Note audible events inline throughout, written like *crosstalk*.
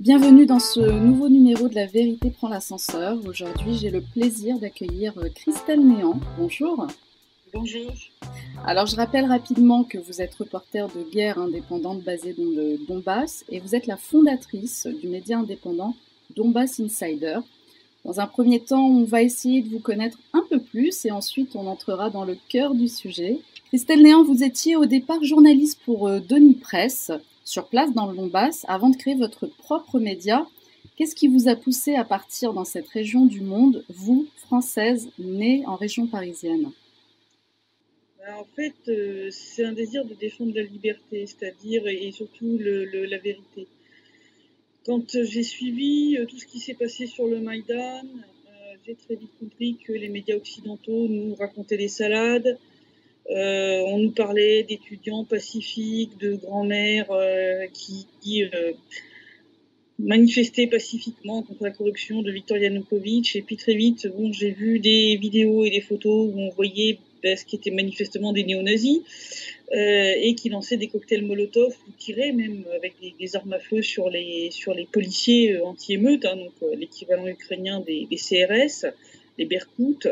Bienvenue dans ce nouveau numéro de La Vérité prend l'ascenseur. Aujourd'hui, j'ai le plaisir d'accueillir euh, Christelle Néant. Bonjour. Bonjour. Alors, je rappelle rapidement que vous êtes reporter de guerre indépendante basée dans le Donbass et vous êtes la fondatrice du média indépendant Donbass Insider. Dans un premier temps, on va essayer de vous connaître un peu plus et ensuite on entrera dans le cœur du sujet. Christelle Néant, vous étiez au départ journaliste pour euh, Denis Presse sur place dans le Donbass avant de créer votre propre média. Qu'est-ce qui vous a poussé à partir dans cette région du monde, vous, française, née en région parisienne? Ben, En fait, euh, c'est un désir de défendre la liberté, c'est-à-dire et surtout la vérité. Quand j'ai suivi euh, tout ce qui s'est passé sur le Maïdan, euh, j'ai très vite compris que les médias occidentaux nous racontaient des salades, euh, on nous parlait d'étudiants pacifiques, de grand-mères euh, qui, euh, manifestaient pacifiquement contre la corruption de Viktor Yanukovych. Et puis très vite, bon, j'ai vu des vidéos et des photos où on voyait ben, ce qui était manifestement des néo-nazis et qui lançaient des cocktails Molotov ou tiraient même avec des, armes à feu sur les, policiers anti-émeutes, hein, donc l'équivalent ukrainien des, des, CRS, les Berkouts.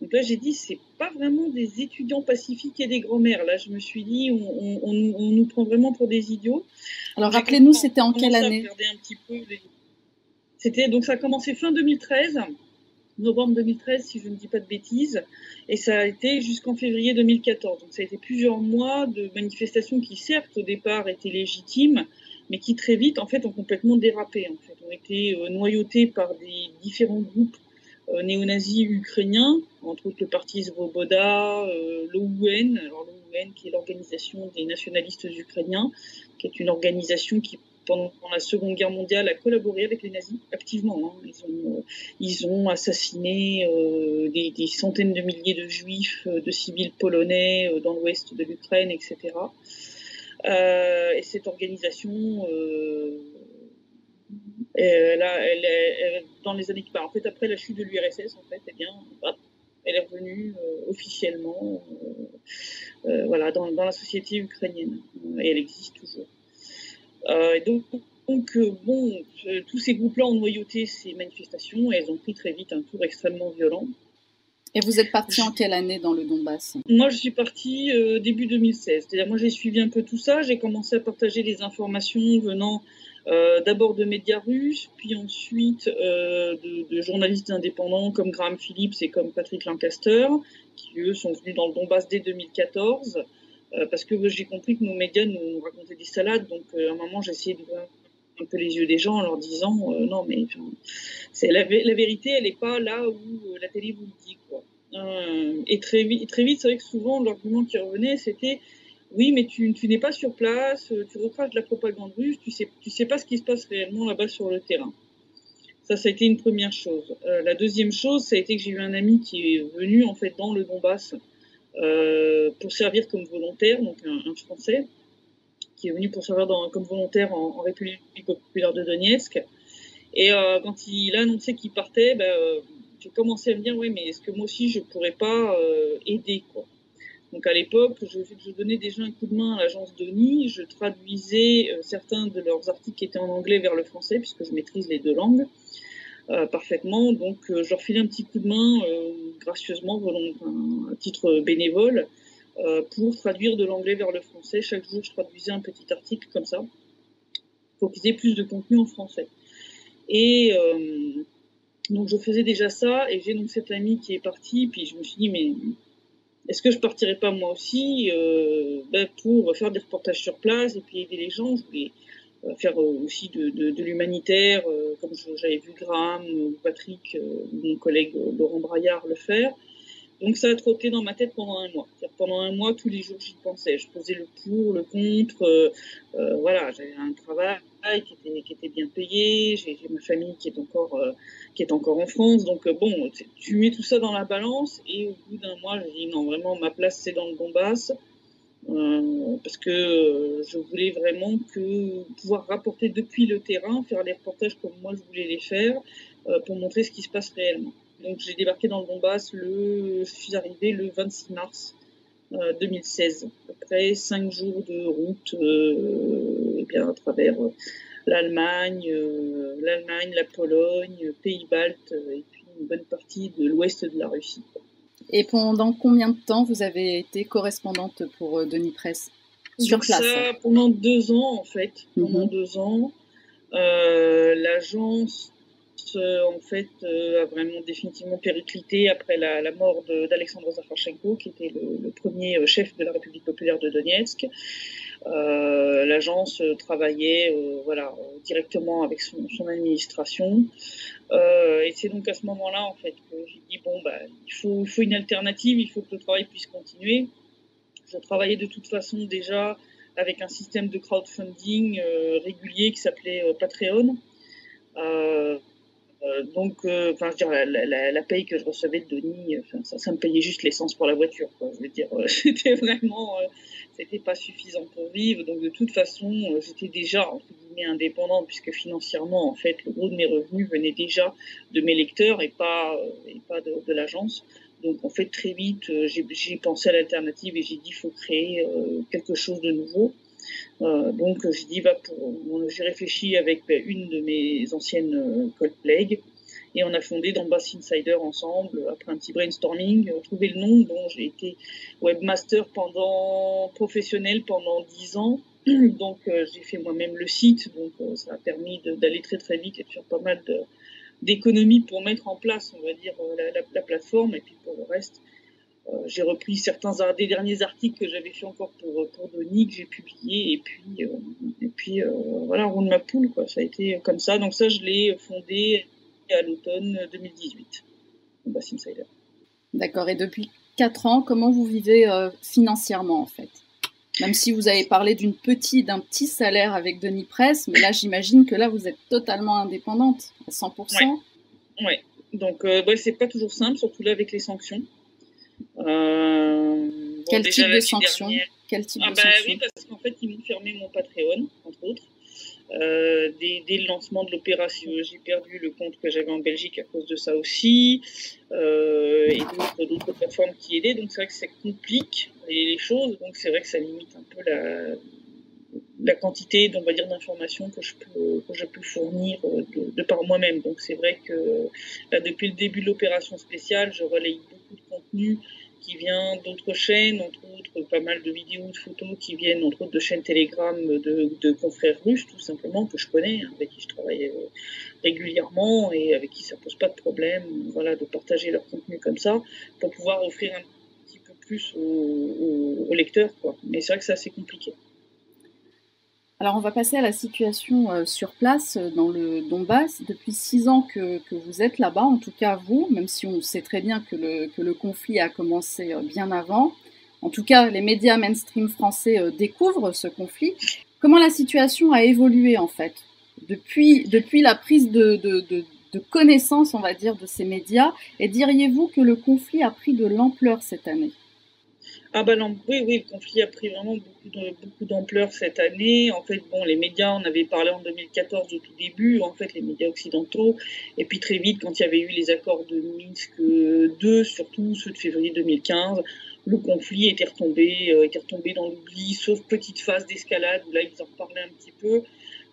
Donc là, j'ai dit, c'est pas vraiment des étudiants pacifiques et des grands-mères. Là, je me suis dit, on, nous prend vraiment pour des idiots. Alors, rappelez-nous, c'était en quelle année C'était donc ça a commencé fin 2013, novembre 2013, si je ne dis pas de bêtises, et ça a été jusqu'en février 2014. Donc, ça a été plusieurs mois de manifestations qui, certes, au départ, étaient légitimes, mais qui très vite, en fait, ont complètement dérapé. En fait, ont été euh, noyautés par des différents groupes néo-nazis ukrainiens, entre autres le parti Svoboda, euh, l'OUN, l'OUN qui est l'organisation des nationalistes ukrainiens, qui est une organisation qui pendant la Seconde Guerre mondiale a collaboré avec les nazis activement. Hein. Ils, ont, euh, ils ont assassiné des, centaines de milliers de juifs, de civils polonais dans l'ouest de l'Ukraine, etc. et cette organisation euh, là, elle, dans les années qui En fait, après la chute de l'URSS, en fait, eh bien, elle est revenue euh, officiellement, euh, voilà, dans, dans, la société ukrainienne, et elle existe toujours. donc, donc bon, tous ces groupes-là ont noyauté ces manifestations et elles ont pris très vite un tour extrêmement violent. Et vous êtes parti en quelle année dans le Donbass? Moi, je suis partie début 2016. C'est-à-dire, moi, j'ai suivi un peu tout ça. J'ai commencé à partager des informations venant euh, d'abord de médias russes, puis ensuite euh, de, journalistes indépendants comme Graham Phillips et comme Patrick Lancaster, qui eux sont venus dans le Donbass dès 2014, euh, parce que j'ai compris que nos médias nous racontaient des salades, donc à un moment j'ai essayé d'ouvrir un peu les yeux des gens en leur disant non mais c'est la, vérité elle n'est pas là où la télé vous le dit quoi. et très vite, très vite c'est vrai que souvent l'argument qui revenait c'était oui, mais tu, n'es pas sur place, euh, tu recraches de la propagande russe, tu sais, sais pas ce qui se passe réellement là-bas sur le terrain. Ça, ça a été une première chose. Euh, la deuxième chose, ça a été que j'ai eu un ami qui est venu en fait dans le Donbass euh, pour servir comme volontaire, donc un, Français qui est venu pour servir comme volontaire en, République populaire de Donetsk. Et quand il a annoncé qu'il partait, ben, j'ai commencé à me dire, oui, mais est-ce que moi aussi je pourrais pas aider quoi? Donc à l'époque, je, donnais déjà un coup de main à l'agence Denis, je traduisais euh, certains de leurs articles qui étaient en anglais vers le français, puisque je maîtrise les deux langues euh, parfaitement. Donc euh, je leur filais un petit coup de main gracieusement, à titre bénévole, pour traduire de l'anglais vers le français. Chaque jour, je traduisais un petit article comme ça, pour qu'ils aient plus de contenu en français. Et donc je faisais déjà ça, et j'ai donc cette amie qui est partie, puis je me suis dit, mais est-ce que je partirais pas moi aussi euh, ben, pour faire des reportages sur place et puis aider les gens Je voulais euh, faire euh, aussi de, l'humanitaire, euh, comme j'avais vu Graham ou Patrick, mon collègue Laurent Braillard le faire. Donc ça a trotté dans ma tête pendant un mois. Pendant un mois, tous les jours, j'y pensais. Je faisais le pour, le contre. Euh, euh, voilà, j'avais un travail qui était, bien payé. J'ai ma famille qui est encore, euh, qui est encore en France. Donc euh, bon, tu mets tout ça dans la balance et au bout d'un mois, j'ai dit non, vraiment, ma place c'est dans le Donbass. parce que je voulais vraiment que pouvoir rapporter depuis le terrain, faire les reportages comme moi je voulais les faire, pour montrer ce qui se passe réellement. Donc j'ai débarqué dans le Donbass, le, je suis arrivée le 26 mars 2016, euh, après cinq jours de route euh, et bien à travers euh, l'Allemagne, l'Allemagne, la Pologne, Pays-Baltes et puis une bonne partie de l'ouest de la Russie. Et pendant combien de temps vous avez été correspondante pour Denis Presse sur place ça, Pendant deux ans en fait. Pendant mhm. deux ans. L'agence en fait euh, a vraiment définitivement périclité après la, mort d'Alexandre Zafarchenko, qui était le, premier euh, chef de la République populaire de Donetsk. L'agence travaillait voilà directement avec son, administration. et c'est donc à ce moment-là en fait que j'ai dit bon bah il faut, il faut une alternative, il faut que le travail puisse continuer. Je travaillais de toute façon déjà avec un système de crowdfunding régulier qui s'appelait Patreon. Euh, euh, donc, euh, enfin, je veux dire, la, la, paye que je recevais de Denis, ça, ça, me payait juste l'essence pour la voiture. Quoi. Je veux dire, euh, *laughs* c'était vraiment, c'était pas suffisant pour vivre. Donc, de toute façon, j'étais déjà entre guillemets indépendante puisque financièrement, en fait, le gros de mes revenus venait déjà de mes lecteurs et pas et pas de, de l'agence. Donc, en fait, très vite, j'ai pensé à l'alternative et j'ai dit, il faut créer quelque chose de nouveau. Euh, donc j'ai dit, bah, j'ai réfléchi avec une de mes anciennes euh, collègues et on a fondé Donbass Insider ensemble après un petit brainstorming, euh, trouvé le nom. dont j'ai été webmaster professionnel pendant dix ans. *clears throat* Donc j'ai fait moi-même le site, donc ça a permis d'aller très très vite et de faire pas mal d'économies pour mettre en place, on va dire, la, la, plateforme. Et puis pour le reste, euh, j'ai repris certains des derniers articles que j'avais fait encore pour pour Denis que j'ai publié et puis euh, et puis euh, voilà roule ma poule quoi ça a été comme ça donc ça je l'ai fondé à l'automne 2018 Bassin Insider. D'accord et depuis quatre ans comment vous vivez financièrement en fait? Même si vous avez parlé d'une petite d'un petit salaire avec Denis Presse mais là j'imagine que là vous êtes totalement indépendante à 100%. Ouais, ouais. donc ouais, c'est pas toujours simple surtout là avec les sanctions. Euh, Quel type de sanctions Quel type ah de bah, Oui, parce qu'en fait, ils m'ont fermé mon Patreon, entre autres. Euh, dès, le lancement de l'opération, j'ai perdu le compte que j'avais en Belgique à cause de ça aussi, euh, et d'autres plateformes qui aidaient. Donc c'est vrai que ça complique les, choses. Donc c'est vrai que ça limite un peu la, la quantité, on va dire, d'informations que je peux que je peux fournir de, de par moi-même. Donc c'est vrai que là, depuis le début de l'opération spéciale, je relaye beaucoup de contenu qui vient d'autres chaînes, entre autres pas mal de vidéos, de photos qui viennent entre autres de chaînes Telegram de, de confrères russes tout simplement que je connais, hein, avec qui je travaille euh, régulièrement et avec qui ça pose pas de problème, voilà, de partager leur contenu comme ça pour pouvoir offrir un petit peu plus aux, lecteurs. Mais c'est vrai que c'est assez compliqué. Alors on va passer à la situation euh, sur place euh, dans le Donbass. Depuis six ans que, vous êtes là-bas, en tout cas vous, même si on sait très bien que le, conflit a commencé euh, bien avant. En tout cas, les médias mainstream français découvrent ce conflit. Comment la situation a évolué en fait? Depuis, la prise de, de connaissance, on va dire, de ces médias Et diriez-vous que le conflit a pris de l'ampleur cette année? Ah bah non, oui, oui, le conflit a pris vraiment beaucoup d'ampleur cette année. En fait, bon, les médias, on avait parlé en 2014 au tout début, en fait, les médias occidentaux. Et puis très vite, quand il y avait eu les accords de Minsk 2, surtout ceux de février 2015, le conflit était retombé, euh, était retombé dans l'oubli, sauf petite phase d'escalade où là, ils en parlaient un petit peu.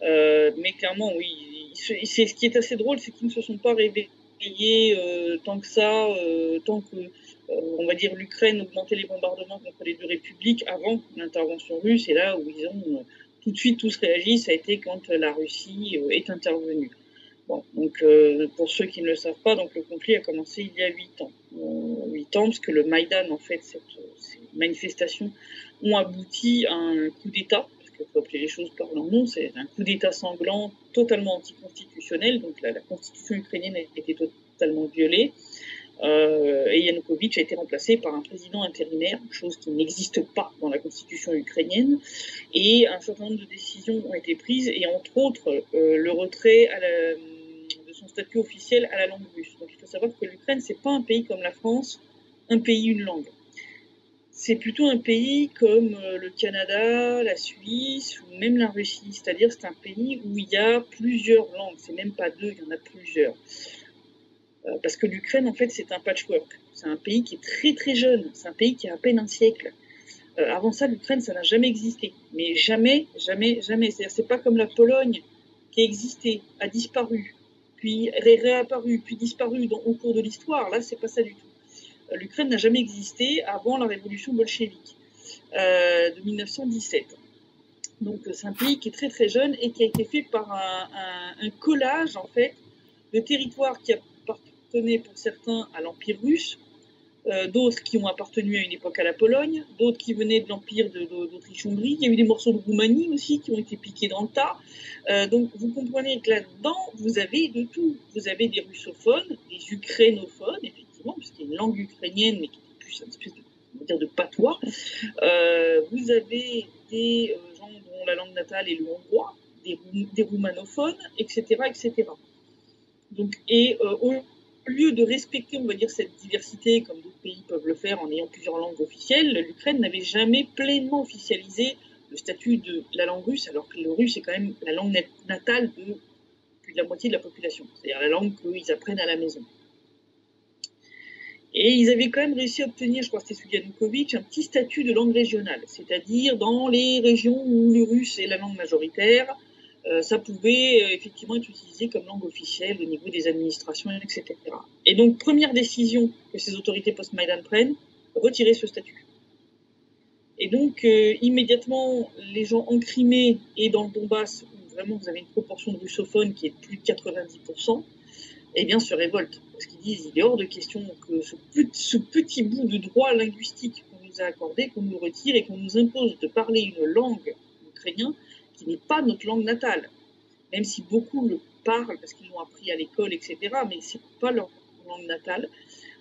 Euh, mais clairement, oui, c'est ce qui est assez drôle, c'est qu'ils ne se sont pas réveillés euh, tant que ça, tant que on va dire, l'Ukraine augmentait les bombardements contre les deux républiques avant l'intervention russe, et là où ils ont euh, tout de suite tous réagi, ça a été quand la Russie euh, est intervenue. Bon, donc euh, pour ceux qui ne le savent pas, donc le conflit a commencé il y a huit ans. Huit ans, parce que le Maïdan, en fait, cette, ces manifestations ont abouti à un coup d'État, parce qu'il faut appeler les choses par leur nom, c'est un coup d'État sanglant, totalement anticonstitutionnel, donc la constitution ukrainienne a été totalement violée. Euh, et Yanukovych a été remplacé par un président intérimaire, chose qui n'existe pas dans la constitution ukrainienne. Et un certain nombre de décisions ont été prises, et entre autres euh, le retrait de son statut officiel à la langue russe. Donc il faut savoir que l'Ukraine, c'est pas un pays comme la France, un pays, une langue. C'est plutôt un pays comme euh, le Canada, la Suisse ou même la Russie. C'est-à-dire c'est un pays où il y a plusieurs langues. C'est même pas deux, il y en a plusieurs. Euh, parce que l'Ukraine, en fait, c'est un patchwork. C'est un pays qui est très très jeune. C'est un pays qui a à peine un siècle. Euh, avant ça, l'Ukraine, ça n'a jamais existé. Mais jamais, jamais, jamais. C'est-à-dire, c'est pas comme la Pologne qui a existé, a disparu, puis réapparu, puis disparu au cours de l'histoire. Là, c'est pas ça du tout. Euh, L'Ukraine n'a jamais existé avant la révolution bolchevique de 1917. Donc c'est un pays qui est très très jeune et qui a été fait par un, collage en fait de territoires qui appartenaient pour certains à l'Empire russe, euh, d'autres qui ont appartenu à une époque à la Pologne, d'autres qui venaient de l'Empire d'Autriche-Hongrie. Il y a eu des morceaux de Roumanie aussi qui ont été piqués dans le tas. donc vous comprenez que là-dedans, vous avez de tout. Vous avez des russophones, des ukrainophones, puisqu'il y a une langue ukrainienne, mais qui est plus une espèce de, patois. Euh, vous avez des euh, gens dont la langue natale est le hongrois, des, des roumanophones, etc., etc. Donc, et euh, au lieu de respecter, on va dire, cette diversité, comme d'autres pays peuvent le faire en ayant plusieurs langues officielles, l'Ukraine n'avait jamais pleinement officialisé le statut de la langue russe, alors que le russe est quand même la langue natale de plus de la moitié de la population, c'est-à-dire la langue qu'ils apprennent à la maison. Et ils avaient quand même réussi à obtenir, je crois que c'était sous Yanukovych, un petit statut de langue régionale. C'est-à-dire, dans les régions où le russe est la langue majoritaire, ça pouvait euh, effectivement être utilisé comme langue officielle au niveau des administrations, etc. Et donc, première décision que ces autorités post-Maïdan prennent, retirer ce statut. Et donc, euh, immédiatement, les gens en Crimée et dans le Donbass, où vraiment vous avez une proportion de russophones qui est de plus de 90%, eh bien, se révoltent. Parce qu'ils disent il est hors de question que ce, petit bout de droit linguistique qu'on nous a accordé, qu'on nous retire et qu'on nous impose de parler une langue ukrainienne qui n'est pas notre langue natale. Même si beaucoup le parlent parce qu'ils l'ont appris à l'école, etc., mais c'est pas leur langue natale.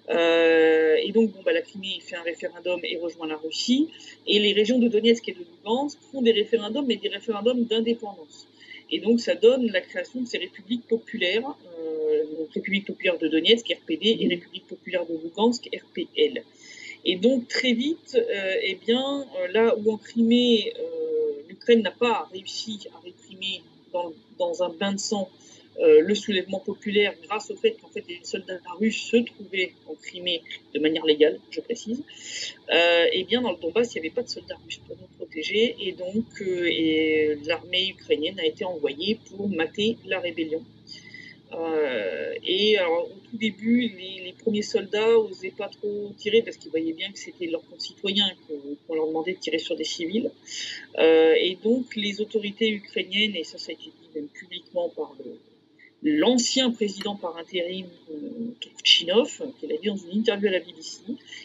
Euh, et donc, bon, bah, la Crimée fait un référendum et rejoint la Russie. Et les régions de Donetsk et de Lugansk font des référendums, mais des référendums d'indépendance. Et donc, ça donne la création de ces républiques populaires, euh, République populaire de Donetsk, RPD, et République populaire de Lugansk, RPL. Et donc, très vite, euh, eh bien, euh, là où en Crimée, euh, l'Ukraine n'a pas réussi à réprimer dans, un bain de sang le soulèvement populaire grâce au fait qu'en fait les soldats russes se trouvaient en Crimée de manière légale, je précise, euh, et bien dans le Donbass, il n'y avait pas de soldats russes pour nous protéger et donc l'armée ukrainienne a été envoyée pour mater la rébellion. Euh, et au tout début, les, premiers soldats n'osaient pas trop tirer parce qu'ils voyaient bien que c'était leurs concitoyens qu'on leur demandait de tirer sur des civils. Euh, et donc, les autorités ukrainiennes, et ça, ça a été dit même publiquement par l'ancien président par intérim euh, Turchinov, qui l'a dit dans une interview à la BBC,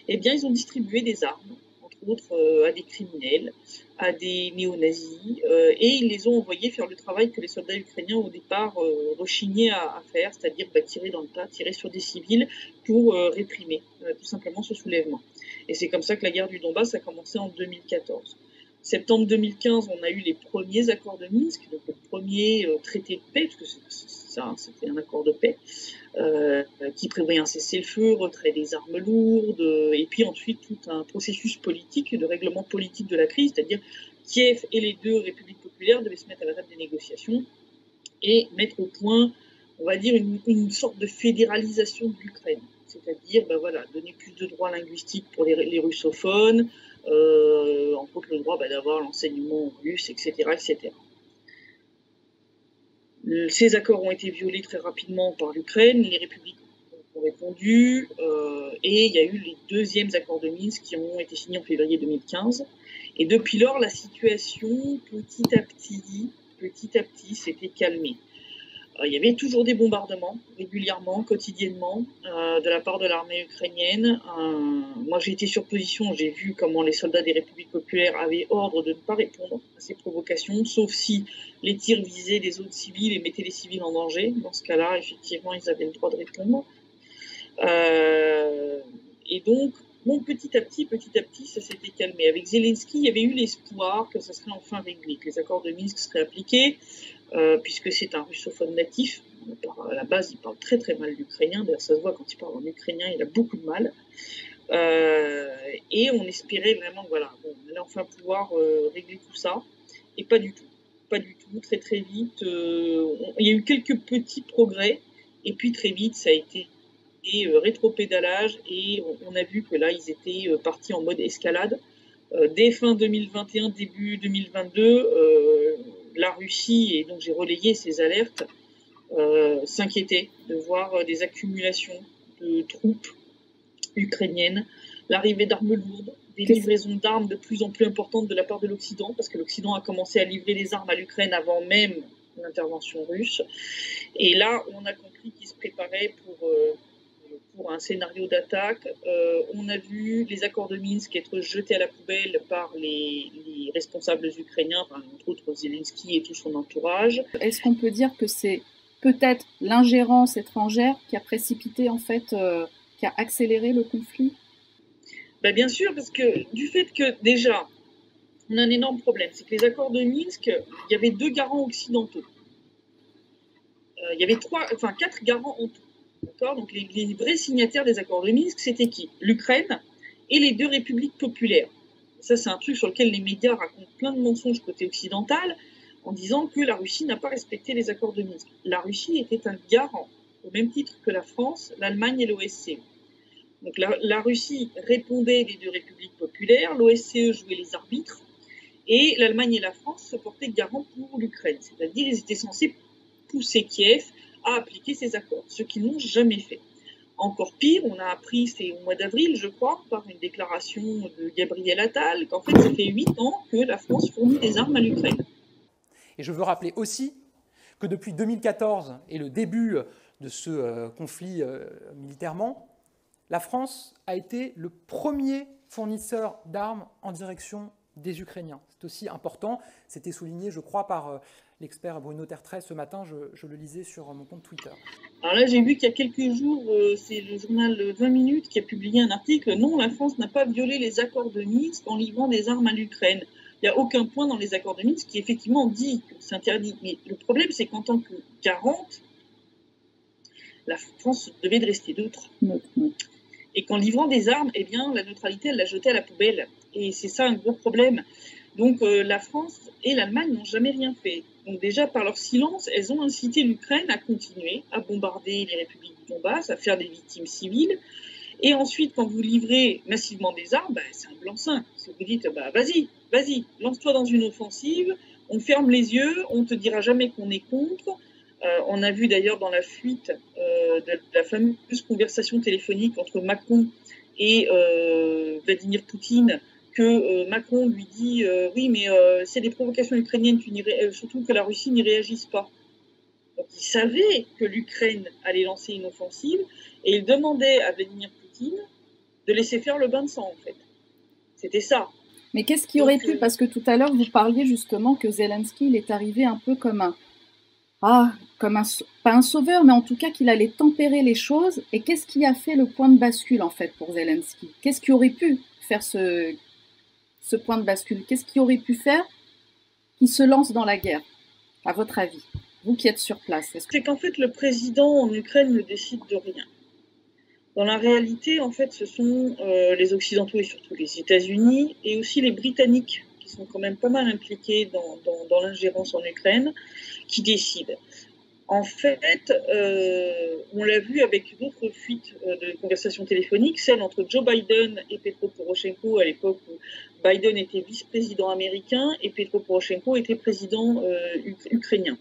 eh bien, ils ont distribué des armes, entre autres euh, à des criminels, à des néo-nazis, euh, et ils les ont envoyés faire le travail que les soldats ukrainiens au départ euh, rechignaient à, faire, c'est-à-dire bah, tirer dans le tas, tirer sur des civils pour euh, réprimer tout simplement ce soulèvement. Et c'est comme ça que la guerre du Donbass a commencé en 2014 septembre 2015, on a eu les premiers accords de Minsk, donc le premier traité de paix, parce que ça, hein, c'était un accord de paix euh, qui prévoyait un cessez-le-feu, retrait des armes lourdes, et puis ensuite tout un processus politique, de règlement politique de la crise, c'est-à-dire Kiev et les deux républiques populaires devaient se mettre à la table des négociations et mettre au point, on va dire, une, sorte de fédéralisation de l'Ukraine. C'est-à-dire, ben voilà, donner plus de droits linguistiques pour les, russophones, euh, entre autres le droit ben, d'avoir l'enseignement russe, etc., etc. Ces accords ont été violés très rapidement par l'Ukraine, les républiques ont répondu, euh, et il y a eu les deuxièmes accords de Minsk qui ont été signés en février 2015. Et depuis lors, la situation, petit à petit, petit à petit, s'était calmée. Euh, il y avait toujours des bombardements, régulièrement, quotidiennement, euh, de la part de l'armée ukrainienne. Euh, moi, j'ai été sur position, j'ai vu comment les soldats des républiques populaires avaient ordre de ne pas répondre à ces provocations, sauf si les tirs visaient des autres civils et mettaient les civils en danger. Dans ce cas-là, effectivement, ils avaient le droit de répondre. et donc, Bon, petit à petit, petit à petit, ça s'était calmé. Avec Zelensky, il y avait eu l'espoir que ça serait enfin réglé, que les accords de Minsk seraient appliqués. Euh, puisque c'est un russophone natif. À la base, il parle très très mal l'ukrainien. D'ailleurs, ça se voit quand il parle en ukrainien, il a beaucoup de mal. Euh, et on espérait vraiment, voilà, on allait enfin pouvoir euh, régler tout ça. Et pas du tout. Pas du tout. Très très vite. Il y a eu quelques petits progrès. Et puis très vite, ça a été et rétropédalage et on, on, a vu que là ils étaient partis en mode escalade. Dès fin 2021, début 2022, la Russie, et donc j'ai relayé ces alertes, euh, s'inquiétait de voir des accumulations de troupes ukrainiennes, l'arrivée d'armes lourdes, des livraisons d'armes de plus en plus importantes de la part de l'Occident, parce que l'Occident a commencé à livrer des armes à l'Ukraine avant même l'intervention russe. Et là, on a compris qu'il se préparait pour, euh, pour un scénario d'attaque. Euh, on a vu les accords de Minsk être jetés à la poubelle par les, responsables ukrainiens, entre autres Zelensky et tout son entourage. Est-ce qu'on peut dire que c'est peut-être l'ingérence étrangère qui a précipité en fait, euh, qui a accéléré le conflit? Ben Bien sûr, parce que du fait que déjà, on a un énorme problème, c'est que les accords de Minsk, il y avait deux garants occidentaux. Euh, il y avait trois, enfin quatre garants en tout. Donc les, les, vrais signataires des accords de Minsk, c'était qui? L'Ukraine et les deux républiques populaires. Ça, c'est un truc sur lequel les médias racontent plein de mensonges côté occidental en disant que la Russie n'a pas respecté les accords de Minsk. La Russie était un garant, au même titre que la France, l'Allemagne et l'OSCE. Donc la, Russie répondait des deux républiques populaires, l'OSCE jouait les arbitres, et l'Allemagne et la France se portaient garant pour l'Ukraine. C'est-à-dire ils étaient censés pousser Kiev à appliquer ces accords, ce qu'ils n'ont jamais fait. Encore pire, on a appris, c'est au mois d'avril, je crois, par une déclaration de Gabriel Attal, qu'en fait, ça fait huit ans que la France fournit des armes à l'Ukraine. Et je veux rappeler aussi que depuis 2014 et le début de ce euh, conflit euh, militairement, la France a été le premier fournisseur d'armes en direction des Ukrainiens. C'est aussi important. C'était souligné, je crois, par euh, l'expert Bruno Tertrais ce matin. Je, le lisais sur mon compte Twitter. Alors là, j'ai vu qu'il y a quelques jours, euh, c'est le journal 20 minutes qui a publié un article. Non, la France n'a pas violé les accords de Minsk en livrant des armes à l'Ukraine. Il n'y a aucun point dans les accords de Minsk qui effectivement dit que c'est interdit. Mais le problème, c'est qu'en tant que garante, la France devait de rester neutre. Et qu'en livrant des armes, eh bien, la neutralité, elle l'a jetée à la poubelle. Et c'est ça un gros problème. Donc euh, la France et l'Allemagne n'ont jamais rien fait. Donc déjà par leur silence, elles ont incité l'Ukraine à continuer à bombarder les républiques du Donbass, à faire des victimes civiles. Et ensuite, quand vous livrez massivement des armes, bah, c'est un blanc-seing. Si vous dites, bah, vas-y, vas-y, lance-toi dans une offensive, on ferme les yeux, on te dira jamais qu'on est contre. Euh, on a vu d'ailleurs dans la fuite euh, de la fameuse conversation téléphonique entre Macron et Vladimir Poutine que euh, Macron lui dit euh, oui, mais euh, c'est des provocations ukrainiennes, tu surtout que la Russie n'y réagisse pas. Donc il savait que l'Ukraine allait lancer une offensive et il demandait à Vladimir Poutine de laisser faire le bain de sang en fait. C'était ça. Mais qu'est-ce qui aurait pu? Parce que tout à l'heure vous parliez justement que Zelensky il est arrivé un peu comme un ah comme un pas un sauveur, mais en tout cas qu'il allait tempérer les choses. Et qu'est-ce qui a fait le point de bascule en fait pour Zelensky? Qu'est-ce qui aurait pu faire ce ce point de bascule Qu'est-ce qui aurait pu faire qu'il se lance dans la guerre, à votre avis Vous qui êtes sur place. C'est qu'en fait, le président en Ukraine ne décide de rien. Dans la réalité, en fait, ce sont euh, les Occidentaux et surtout les États-Unis et aussi les Britanniques qui sont quand même pas mal impliqués dans, l'ingérence en Ukraine qui décident. En fait, euh, on l'a vu avec d'autres fuites euh, de conversations téléphoniques, celle entre Joe Biden et Petro Poroshenko à l'époque où Biden était vice-président américain et Petro Poroshenko était président euh, ukrainien.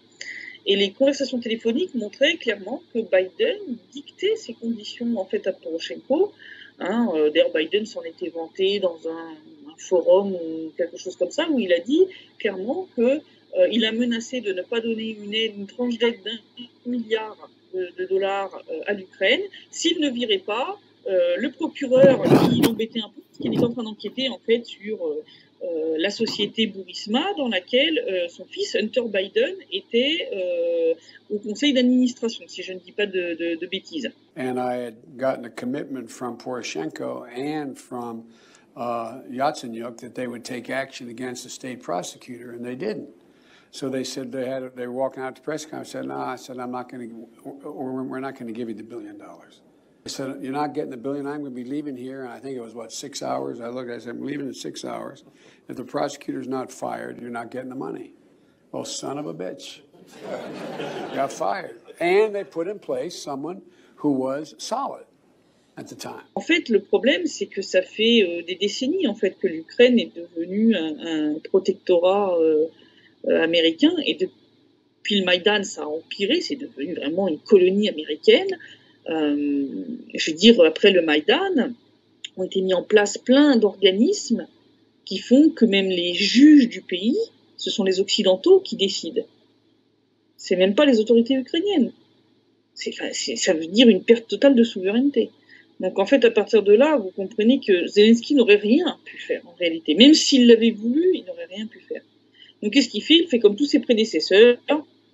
Et les conversations téléphoniques montraient clairement que Biden dictait ses conditions en fait à Poroshenko. Hein, D'ailleurs, Biden s'en était vanté dans un, forum ou quelque chose comme ça où il a dit clairement que euh, a menacé de ne pas donner une, tranche d'aide d'un milliard de, dollars euh, à l'Ukraine s'il ne virait pas euh, le procureur qui l'embêtait un peu, parce qu'il est en train d'enquêter en fait sur la société Burisma dans laquelle son fils Hunter Biden était au conseil d'administration, si je ne dis pas de, de, de, bêtises. And I had gotten a commitment from Poroshenko and from uh, Yatsenyuk that they would take action against the state prosecutor, and they didn't. So they said they had they were walking out to press conference. Said, "No," I said, "I'm not going to, we're not going to give you the billion dollars." Said, "You're not getting the billion. I'm going to be leaving here." And I think it was what six hours? I looked. I said, "I'm leaving in six hours. If the prosecutor's not fired, you're not getting the money." Well, son of a bitch, *laughs* got fired, and they put in place someone who was solid. En fait, le problème, c'est que ça fait euh, des décennies en fait que l'Ukraine est devenue un, protectorat euh, américain. Et depuis le Maïdan, ça a empiré, c'est devenu vraiment une colonie américaine. Je veux dire, après le Maïdan, ont été mis en place plein d'organismes qui font que même les juges du pays, ce sont les Occidentaux qui décident. C'est même pas les autorités ukrainiennes. ça veut dire une perte totale de souveraineté. Donc en fait, à partir de là, vous comprenez que Zelensky n'aurait rien pu faire en réalité. Même s'il l'avait voulu, il n'aurait rien pu faire. Donc qu'est-ce qu'il fait? Il fait comme tous ses prédécesseurs.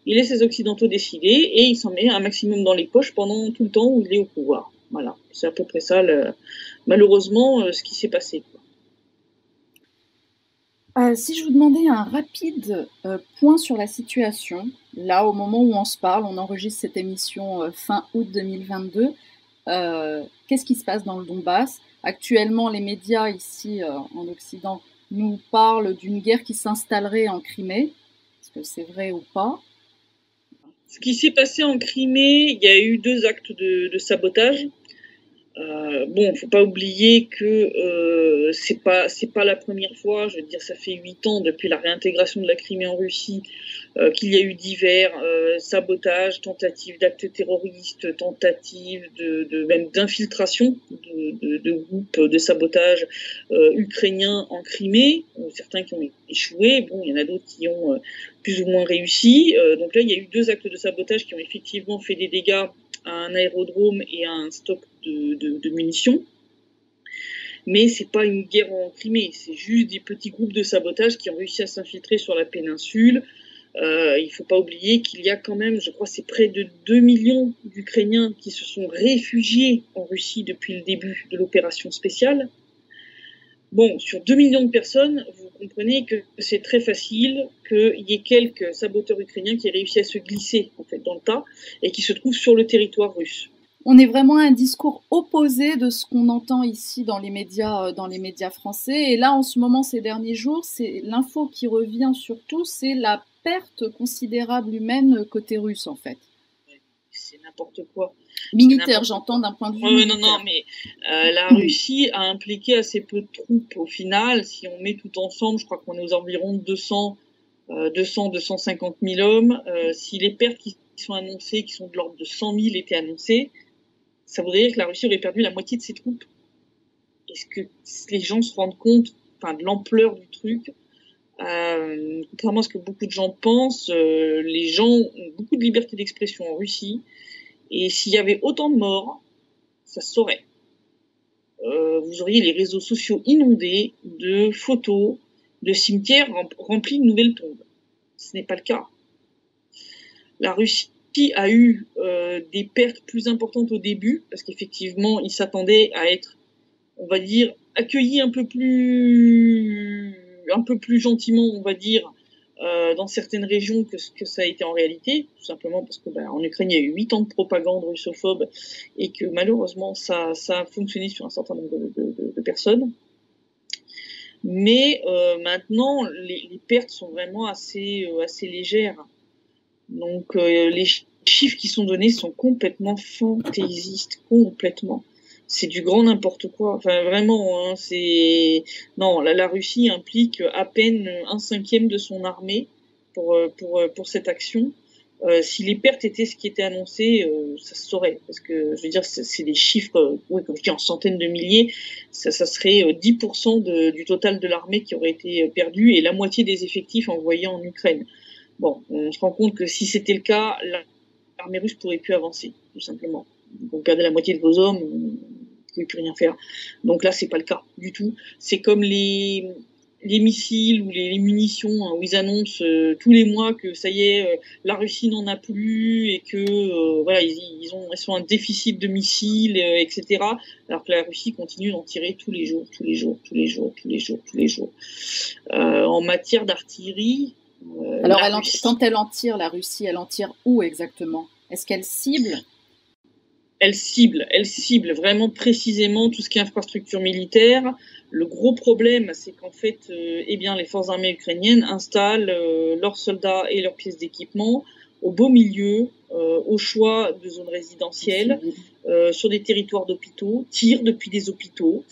Il laisse les Occidentaux décider et il s'en met un maximum dans les poches pendant tout le temps où il est au pouvoir. Voilà, c'est à peu près ça, malheureusement, euh, ce qui s'est passé. Euh, si je vous demandais un rapide euh, point sur la situation, là au moment où on se parle, on enregistre cette émission fin août 2022, qu'est-ce qui se passe dans le Donbass? Actuellement, les médias ici en Occident nous parlent d'une guerre qui s'installerait en Crimée. Est-ce que c'est vrai ou pas? Ce qui s'est passé en Crimée, il y a eu deux actes de sabotage. Euh, bon, faut pas oublier que euh, c'est pas c'est pas la première fois. Je veux dire, ça fait huit ans depuis la réintégration de la Crimée en Russie euh, qu'il y a eu divers euh, sabotages, tentatives d'actes terroristes, tentatives de, même d'infiltration de, de, groupes de sabotage euh, ukrainiens en Crimée. certains qui ont échoué. Bon, il y en a d'autres qui ont plus ou moins réussi. donc là, il y a eu deux actes de sabotage qui ont effectivement fait des dégâts un aérodrome et un stock de, munitions. Mais c'est pas une guerre en Crimée, c'est juste des petits groupes de sabotage qui ont réussi à s'infiltrer sur la péninsule. Euh, il faut pas oublier qu'il y a quand même, je crois, c'est près de 2 millions d'Ukrainiens qui se sont réfugiés en Russie depuis le début de l'opération spéciale. Bon, sur 2 millions de personnes, vous comprenez que c'est très facile qu'il y ait quelques saboteurs ukrainiens qui aient réussi à se glisser en fait dans le tas et qui se trouvent sur le territoire russe on est vraiment à un discours opposé de ce qu'on entend ici dans les médias, euh, dans les médias français. Et là, en ce moment, ces derniers jours, c'est l'info qui revient surtout, c'est la perte considérable humaine côté russe, en fait. C'est n'importe quoi. Militaire, j'entends d'un point de vue. non, non, mais euh, la Russie a impliqué assez peu de troupes au final. Si on met tout ensemble, je crois qu'on est aux environs de 200, 200, 250 000 hommes. Euh, si les pertes qui sont annoncées, qui sont de l'ordre de 100 000, étaient annoncées, ça voudrait dire que la Russie aurait perdu la moitié de ses troupes. Est-ce que les gens se rendent compte de l'ampleur du truc? Euh, Contrairement à ce que beaucoup de gens pensent, euh, les gens ont beaucoup de liberté d'expression en Russie. Et s'il y avait autant de morts, ça se saurait. Euh, vous auriez les réseaux sociaux inondés de photos de cimetières remplis de nouvelles tombes. Ce n'est pas le cas. La Russie a eu euh, des pertes plus importantes au début, parce qu'effectivement, il s'attendait à être, on va dire, accueilli un peu plus, un peu plus gentiment, on va dire, euh, dans certaines régions que ce que ça a été en réalité, tout simplement parce que ben, en Ukraine il y a eu huit ans de propagande russophobe et que malheureusement ça, ça a fonctionné sur un certain nombre de, personnes. Mais euh, maintenant les, pertes sont vraiment assez, euh, assez légères. Donc les chiffres qui sont donnés sont complètement fantaisistes, complètement. C'est du grand n'importe quoi. Enfin vraiment, hein, c'est non. La, Russie implique à peine un cinquième de son armée pour euh, pour euh, pour cette action. Euh, si les pertes étaient ce qui était annoncé, ça se saurait. Parce que, je veux dire, c'est des chiffres, oui, comme je dis, en centaines de milliers. Ça, serait 10% de, du total de l'armée qui aurait été perdu et la moitié des effectifs envoyés en Ukraine. Bon, on se rend compte que si c'était le cas, l'armée russe pourrait plus avancer, tout simplement. Vous perdez la moitié de vos hommes, ne pouvez plus rien faire. Donc là, c'est pas le cas du tout. C'est comme les, les missiles ou les, munitions hein, où ils annoncent euh, tous les mois que ça y est, euh, la Russie n'en a plus et que euh, voilà, ils, ils, ont ils sont un déficit de missiles, etc. Alors que la Russie continue d'en tirer tous les jours, tous les jours, tous les jours, tous les jours, tous les jours. en matière d'artillerie, Alors, elle quand elle en tire, la Russie, elle en tire où exactement? Est-ce qu'elle cible Elle cible, elle cible vraiment précisément tout ce qui est infrastructure militaire. Le gros problème, c'est qu'en fait, euh, eh bien, les forces armées ukrainiennes installent euh, leurs soldats et leurs pièces d'équipement au beau milieu, au choix de zones résidentielles, euh, sur des territoires d'hôpitaux, tirent depuis des hôpitaux.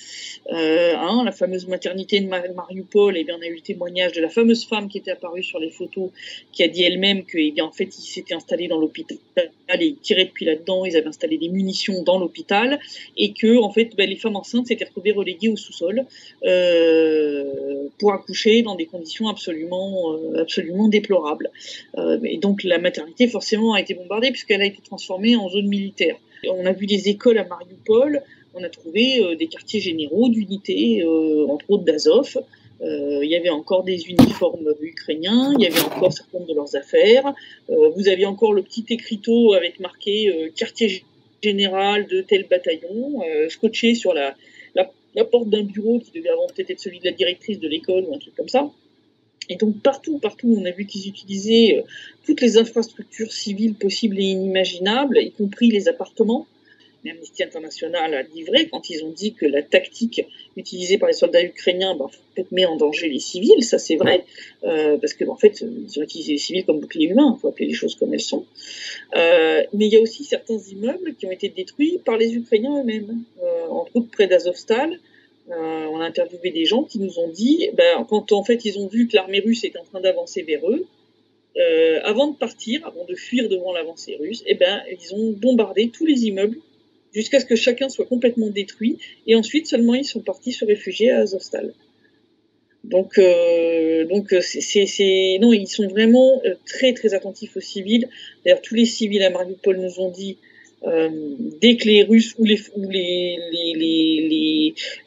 Euh, hein, la fameuse maternité de Mariupol, eh bien, on a eu le témoignage de la fameuse femme qui était apparue sur les photos, qui a dit elle-même que, eh fait, ils s'étaient installés dans l'hôpital et ils tiraient depuis là-dedans, ils avaient installé des munitions dans l'hôpital, et que, en fait, ben, les femmes enceintes s'étaient retrouvées reléguées au sous-sol euh, pour accoucher dans des conditions absolument, euh, absolument déplorables. Euh, et donc, la maternité, forcément, a été puisqu'elle a été transformée en zone militaire. On a vu des écoles à Mariupol, on a trouvé euh, des quartiers généraux d'unités, euh, entre autres d'Azov. Euh, il y avait encore des uniformes ukrainiens, il y avait encore certaines de leurs affaires. vous aviez encore le petit écriteau avec marqué quartier général de tel bataillon, scotché sur la, la, porte d'un bureau qui devait avant peut-être être celui de la directrice de l'école ou un truc comme ça. Et donc partout, partout, on a vu qu'ils utilisaient toutes les infrastructures civiles possibles et inimaginables, y compris les appartements. Amnesty International a livré quand ils ont dit que la tactique utilisée par les soldats ukrainiens bah, met en danger les civils, ça c'est vrai, euh, parce que en fait ils ont utilisé les civils comme bouclier humain, il faut appeler les choses comme elles sont. Euh, mais il y a aussi certains immeubles qui ont été détruits par les Ukrainiens eux-mêmes, euh, entre autres près d'Azovstal. On a interviewé des gens qui nous ont dit, ben, quand en fait ils ont vu que l'armée russe était en train d'avancer vers eux, avant de partir, avant de fuir devant l'avancée russe, eh ben, ils ont bombardé tous les immeubles jusqu'à ce que chacun soit complètement détruit, et ensuite seulement ils sont partis se réfugier à Azovstal. Donc, euh, donc euh, non, ils sont vraiment euh, très très attentifs aux civils. D'ailleurs, tous les civils à Mariupol nous ont dit euh, dès que les Russes ou les ou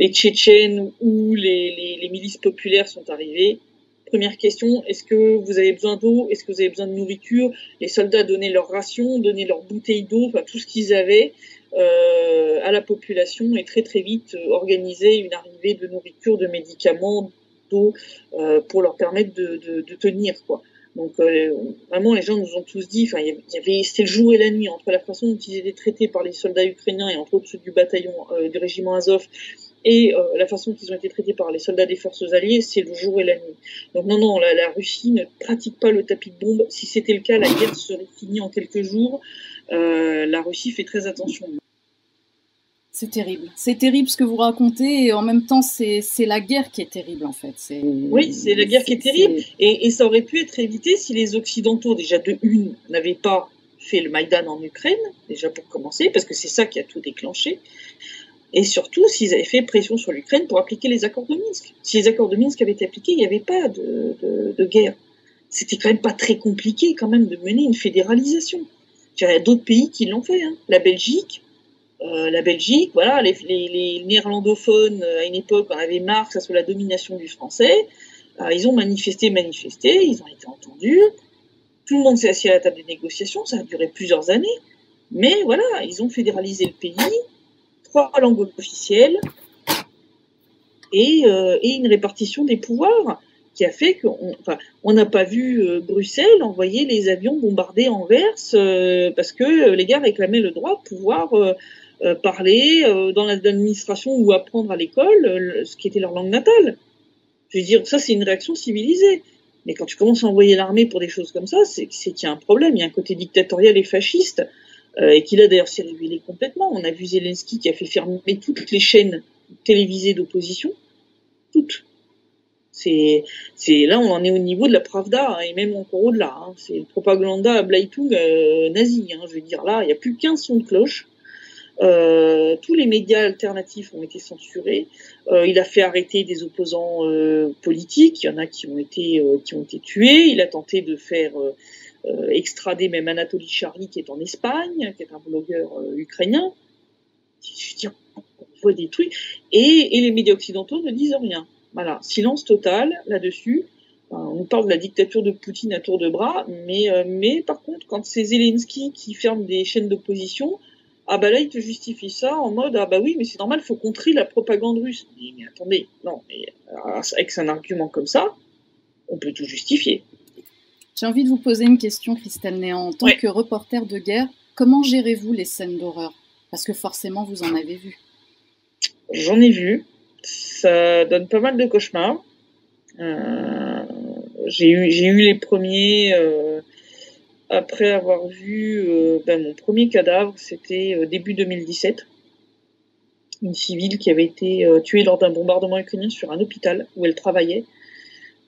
Tchétchènes ou les, milices populaires sont arrivés, première question est-ce que vous avez besoin d'eau? Est-ce que vous avez besoin de nourriture? Les soldats donnaient leurs rations, donnaient leurs bouteilles d'eau, enfin tout ce qu'ils avaient. Euh, à la population et très très vite euh, une arrivée de nourriture, de médicaments, d'eau euh, pour leur permettre de, de, de tenir quoi. Donc vraiment les gens nous ont tous dit, enfin c'était le jour et la nuit entre la façon dont ils étaient traités par les soldats ukrainiens et entre autres ceux du bataillon du régiment Azov et la façon qu'ils ont été traités par les soldats des forces alliées, c'est le jour et la nuit. Donc non, non, la, Russie ne pratique pas le tapis de bombe. Si c'était le cas, la guerre serait finie en quelques jours. Euh, la Russie fait très attention. C'est terrible. C'est terrible ce que vous racontez et en même temps, c'est la guerre qui est terrible en fait. Oui, c'est la guerre qui est terrible et, et, ça aurait pu être évité si les Occidentaux, déjà de une, n'avaient pas fait le Maïdan en Ukraine, déjà pour commencer, parce que c'est ça qui a tout déclenché. Et surtout, s'ils avaient fait pression sur l'Ukraine pour appliquer les accords de Minsk. Si les accords de Minsk avaient été appliqués, il n'y avait pas de, de, de guerre. C'était quand même pas très compliqué quand même de mener une fédéralisation. Il y a d'autres pays qui l'ont fait. Hein. La Belgique, euh, la Belgique, voilà, les, néerlandophones, euh, à une époque, on avait marre que ça soit la domination du français. Euh, ils ont manifesté, manifesté, ils ont été entendus. Tout le monde s'est assis à la table des négociations, ça a duré plusieurs années. Mais voilà, ils ont fédéralisé le pays, trois langues officielles et, une répartition des pouvoirs qui a fait qu'on n'a pas vu Bruxelles envoyer les avions bombarder Anvers parce que les gars réclamaient le droit de pouvoir parler dans l'administration ou apprendre à l'école ce qui était leur langue natale. Je veux dire, ça c'est une réaction civilisée. Mais quand tu commences à envoyer l'armée pour des choses comme ça, c'est qu'il y a un problème. Il y a un côté dictatorial et fasciste, et qui là d'ailleurs s'est révélé complètement. On a vu Zelensky qui a fait fermer toutes les chaînes télévisées d'opposition, toutes c'est, là, on en est au niveau de la Pravda hein, et même encore au-delà. Hein, c'est le propaganda Bleitung euh, nazi. Hein, je veux dire là, il n'y a plus qu'un son de cloche. Euh, tous les médias alternatifs ont été censurés. Euh, il a fait arrêter des opposants euh, politiques. Il y en a qui ont été qui ont été tués. Il a tenté de faire extrader même Anatoly Charlie qui est en Espagne, qui est un blogueur ukrainien. Je veux dire, on voit des trucs et, les médias occidentaux ne disent rien. Voilà, silence total là-dessus. On parle de la dictature de Poutine à tour de bras, mais, mais par contre, quand c'est Zelensky qui ferme des chaînes d'opposition, ah bah là, il te justifie ça en mode ah bah oui, mais c'est normal, il faut contrer la propagande russe. Mais, attendez, non, mais, euh, avec un argument comme ça, on peut tout justifier. J'ai envie de vous poser une question, Christelle Néant. En tant que reporter de guerre, comment gérez-vous les scènes d'horreur? Parce que forcément, vous en avez vu. J'en ai vu ça donne pas mal de cauchemars. Euh, j'ai eu, les premiers. Euh, après avoir vu ben, mon premier cadavre, c'était début 2017 une civile qui avait été euh, tuée lors d'un bombardement ukrainien sur un hôpital où elle travaillait.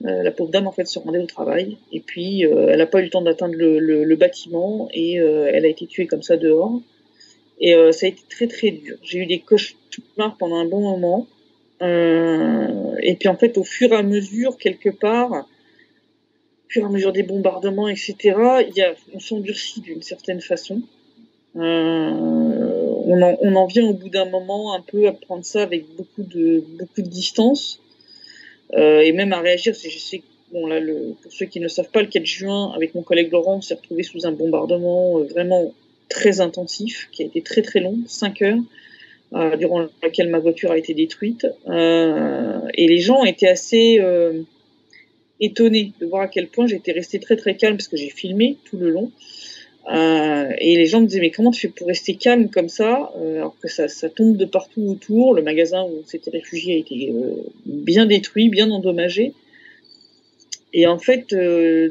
Euh, la pauvre dame en fait se rendait au travail et puis euh, elle n'a pas eu le temps d'atteindre le, bâtiment et elle a été tuée comme ça dehors. Et ça a été très très dur. J'ai eu des cauchemars pendant un bon moment. et puis en fait au fur et à mesure quelque part, fur et à mesure des bombardements etc. On s'endurcit d'une certaine façon. Euh, on en, vient au bout d'un moment un peu à prendre ça avec beaucoup de, distance euh, et même à réagir. Je pour ceux qui ne savent pas, le 4 juin, avec mon collègue Laurent, on s'est retrouvé sous un bombardement euh, vraiment très intensif, qui a été très très long, 5 heures, durant laquelle ma voiture a été détruite. et les gens étaient assez étonnés de voir à quel point j'étais resté très très calme parce que j'ai filmé tout le long. Euh, et les gens me disaient mais comment tu fais pour rester calme comme ça euh, alors que ça, ça, tombe de partout autour. Le magasin où on s'était réfugié a été euh, bien détruit, bien endommagé. Et en fait,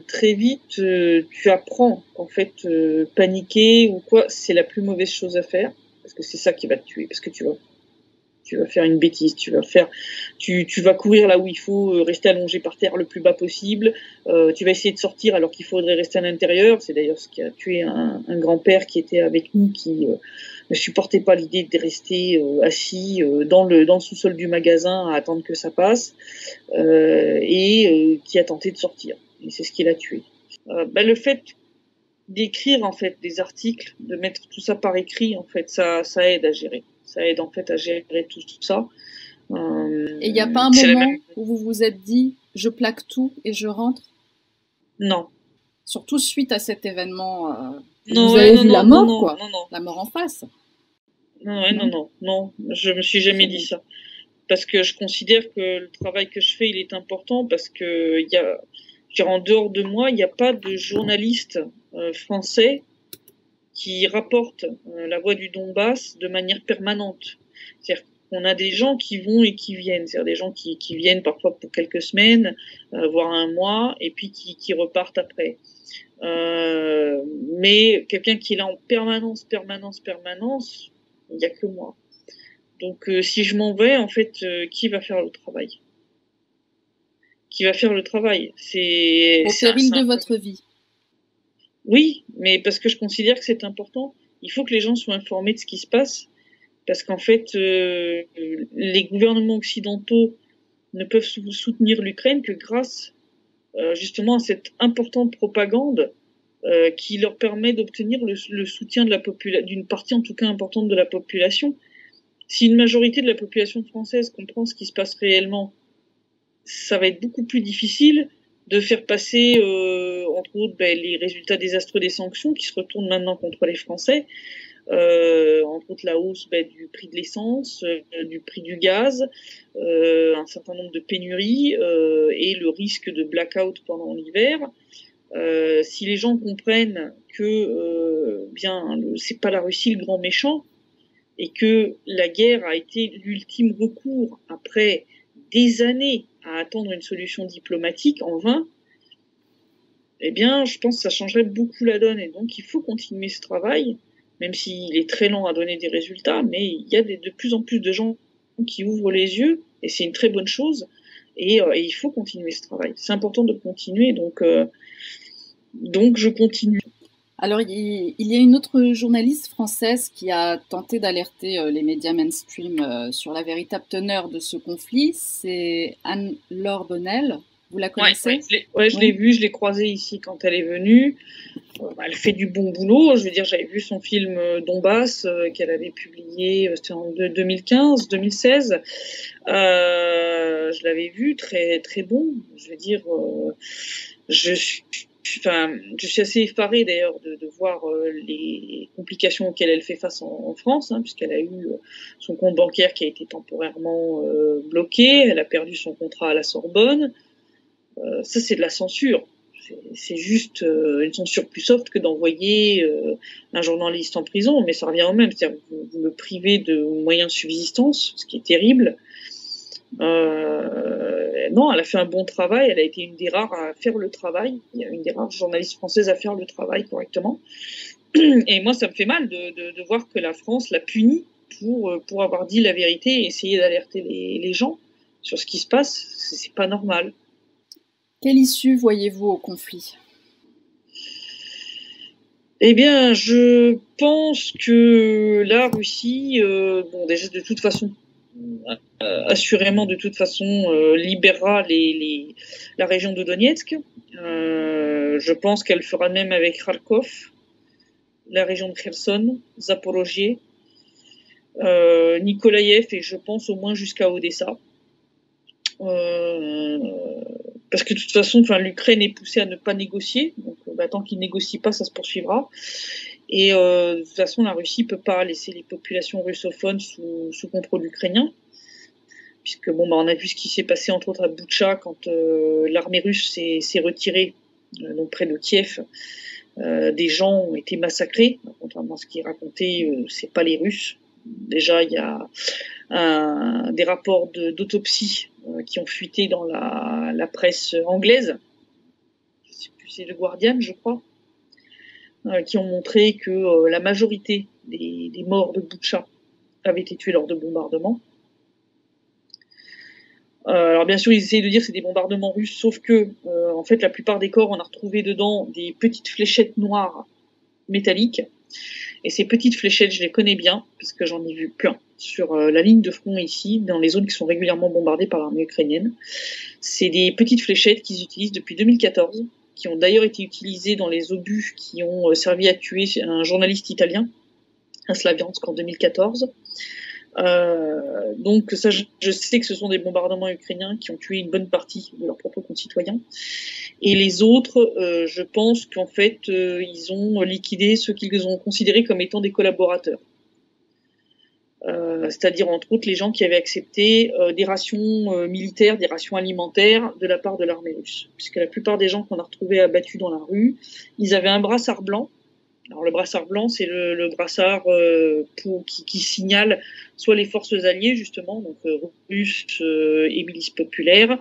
très vite, tu apprends qu'en fait, paniquer ou quoi, c'est la plus mauvaise chose à faire parce que c'est ça qui va te tuer, parce que tu vas tu vas faire une bêtise, tu vas faire, tu, vas courir là où il faut, euh, rester allongé par terre le plus bas possible, euh, tu vas essayer de sortir alors qu'il faudrait rester à l'intérieur. C'est d'ailleurs ce qui a tué un, grand-père qui était avec nous, qui euh, ne supportait pas l'idée de rester assis dans le dans le sous-sol du magasin à attendre que ça passe, et qui a tenté de sortir. Et c'est ce qui l'a tué. Bah, le fait d'écrire en fait des articles, de mettre tout ça par écrit, en fait, ça aide à gérer ça aide en fait à gérer tout, ça. et il n'y a pas un moment où vous vous êtes dit, je plaque tout et je rentre? Non. Surtout suite à cet événement. Euh, vous avez vu la mort, quoi. La mort en face. Non, non, non, non. Je me suis jamais dit ça. Parce que je considère que le travail que je fais, il est important parce que il y a, en dehors de moi, il n'y a pas de journaliste euh, français qui rapportent euh, la voix du Donbass de manière permanente. C'est-à-dire qu'on a des gens qui vont et qui viennent, c'est-à-dire des gens qui, qui, viennent parfois pour quelques semaines, euh, voire un mois, et puis qui, qui repartent après. Euh, mais quelqu'un qui est là en permanence, permanence, permanence, il n'y a que moi. Donc euh, si je m'en vais, en fait, qui va faire le travail? Qui va faire le travail? C'est au péril de votre vie. Oui, mais parce que je considère que c'est important. Il faut que les gens soient informés de ce qui se passe, parce qu'en fait, euh, les gouvernements occidentaux ne peuvent soutenir l'Ukraine que grâce euh, justement à cette importante propagande euh, qui leur permet d'obtenir le, le, soutien d'une partie en tout cas importante de la population. Si une majorité de la population française comprend ce qui se passe réellement, ça va être beaucoup plus difficile de faire passer, euh, entre autres, ben, les résultats désastreux des sanctions qui se retournent maintenant contre les Français, euh, entre autres la hausse ben, du prix de l'essence, euh, du prix du gaz, euh, un certain nombre de pénuries euh, et le risque de blackout pendant l'hiver. si les gens comprennent que bien c'est pas la Russie le grand méchant et que la guerre a été l'ultime recours après des années attendre une solution diplomatique en vain, eh bien, je pense que ça changerait beaucoup la donne. Et donc, il faut continuer ce travail, même s'il est très lent à donner des résultats, mais il y a de plus en plus de gens qui ouvrent les yeux, et c'est une très bonne chose. Et, euh, il faut continuer ce travail. C'est important de continuer, donc, euh, donc je continue. Alors, il y a une autre journaliste française qui a tenté d'alerter euh, les médias mainstream euh, sur la véritable teneur de ce conflit. C'est Anne-Laure Bonnel. Vous la connaissez? Oui, je l'ai vue, je l'ai croisée ici quand elle est venue. Euh, elle fait du bon boulot. Je veux dire, j'avais vu son film Donbass qu'elle avait publié, c'était en 2015, 2016. je l'avais vu, très très bon. Je veux dire, je suis je suis assez effarée d'ailleurs de, voir euh, les complications auxquelles elle fait face en, France, hein, puisqu'elle a eu euh, son compte bancaire qui a été temporairement euh, bloqué, elle a perdu son contrat à la Sorbonne. ça, c'est de la censure. C'est juste une censure plus soft que d'envoyer un journaliste en prison, mais ça revient au même. C'est-à-dire vous, vous, me privez de moyens de subsistance, ce qui est terrible. Non, elle a fait un bon travail. Elle a été une des rares à faire le travail. Une des rares journalistes françaises à faire le travail correctement. Et moi, ça me fait mal de, voir que la France l'a punie pour, pour avoir dit la vérité et essayer d'alerter les, les gens sur ce qui se passe. C'est pas normal. Quelle issue voyez-vous au conflit? Eh bien, je pense que la Russie, euh, bon, déjà de toute façon, euh, assurément de toute façon, euh, libérera les, la région de Donetsk. je pense qu'elle fera même avec Kharkov, la région de Kherson, Zaporozhye, Nikolaïev et je pense au moins jusqu'à Odessa. parce que de toute façon, l'Ukraine est poussée à ne pas négocier. Donc, bah, tant qu'ils négocient pas, ça se poursuivra. Et euh, de toute façon, la Russie peut pas laisser les populations russophones sous, contrôle ukrainien, puisque bon, bah, on a vu ce qui s'est passé entre autres à Boutcha quand euh, l'armée russe s'est retirée, euh, donc près de Kiev. des gens ont été massacrés, contrairement à ce qui est raconté, c'est pas les Russes. Déjà, il y a des rapports d'autopsie qui ont fuité dans la presse anglaise c'est le Guardian, je crois, euh, qui ont montré que euh, la majorité des, morts de Boucha avaient été tués lors de bombardements. Euh, alors bien sûr, ils essayent de dire que c'est des bombardements russes, sauf que en fait, la plupart des corps, on a retrouvé dedans des petites fléchettes noires métalliques. Et ces petites fléchettes, je les connais bien, parce que j'en ai vu plein sur la ligne de front ici, dans les zones qui sont régulièrement bombardées par l'armée ukrainienne. C'est des petites fléchettes qu'ils utilisent depuis 2014 qui ont d'ailleurs été utilisés dans les obus qui ont euh, servi à tuer un journaliste italien, un Slaviansk en 2014. Euh, donc ça, je, sais que ce sont des bombardements ukrainiens qui ont tué une bonne partie de leurs propres concitoyens. Et les autres, euh, je pense qu'en fait, ils ont liquidé ceux qu'ils ont considérés comme étant des collaborateurs. Euh, c'est-à-dire entre autres les gens qui avaient accepté euh, des rations euh, militaires, des rations alimentaires de la part de l'armée russe. Puisque la plupart des gens qu'on a retrouvés abattus dans la rue, ils avaient un brassard blanc. Alors le brassard blanc, c'est le, brassard pour, qui, signale soit les forces alliées justement, donc russes et milices populaires,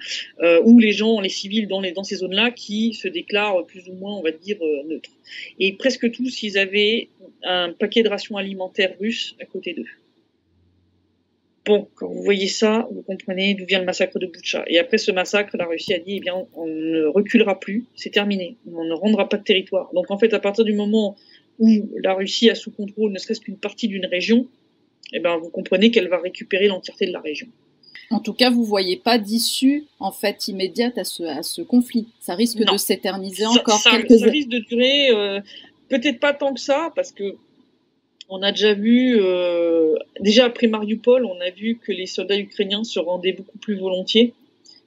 ou les gens, les civils dans, les, dans ces zones-là qui se déclarent plus ou moins, on va dire, neutres. Et presque tous, ils avaient un paquet de rations alimentaires russes à côté d'eux. Bon, quand vous voyez ça, vous comprenez d'où vient le massacre de Boucha. Et après ce massacre, la Russie a dit, eh bien, on ne reculera plus, c'est terminé, on ne rendra pas de territoire. Donc en fait, à partir du moment où la Russie a sous contrôle ne serait-ce qu'une partie d'une région, eh bien, vous comprenez qu'elle va récupérer l'entièreté de la région. En tout cas, vous voyez pas d'issue en fait immédiate à ce, à ce conflit. Ça risque de s'éterniser encore quelques années. Ça risque de durer euh, peut-être pas tant que ça, parce que on a déjà vu, euh, déjà après Mariupol, on a vu que les soldats ukrainiens se rendaient beaucoup plus volontiers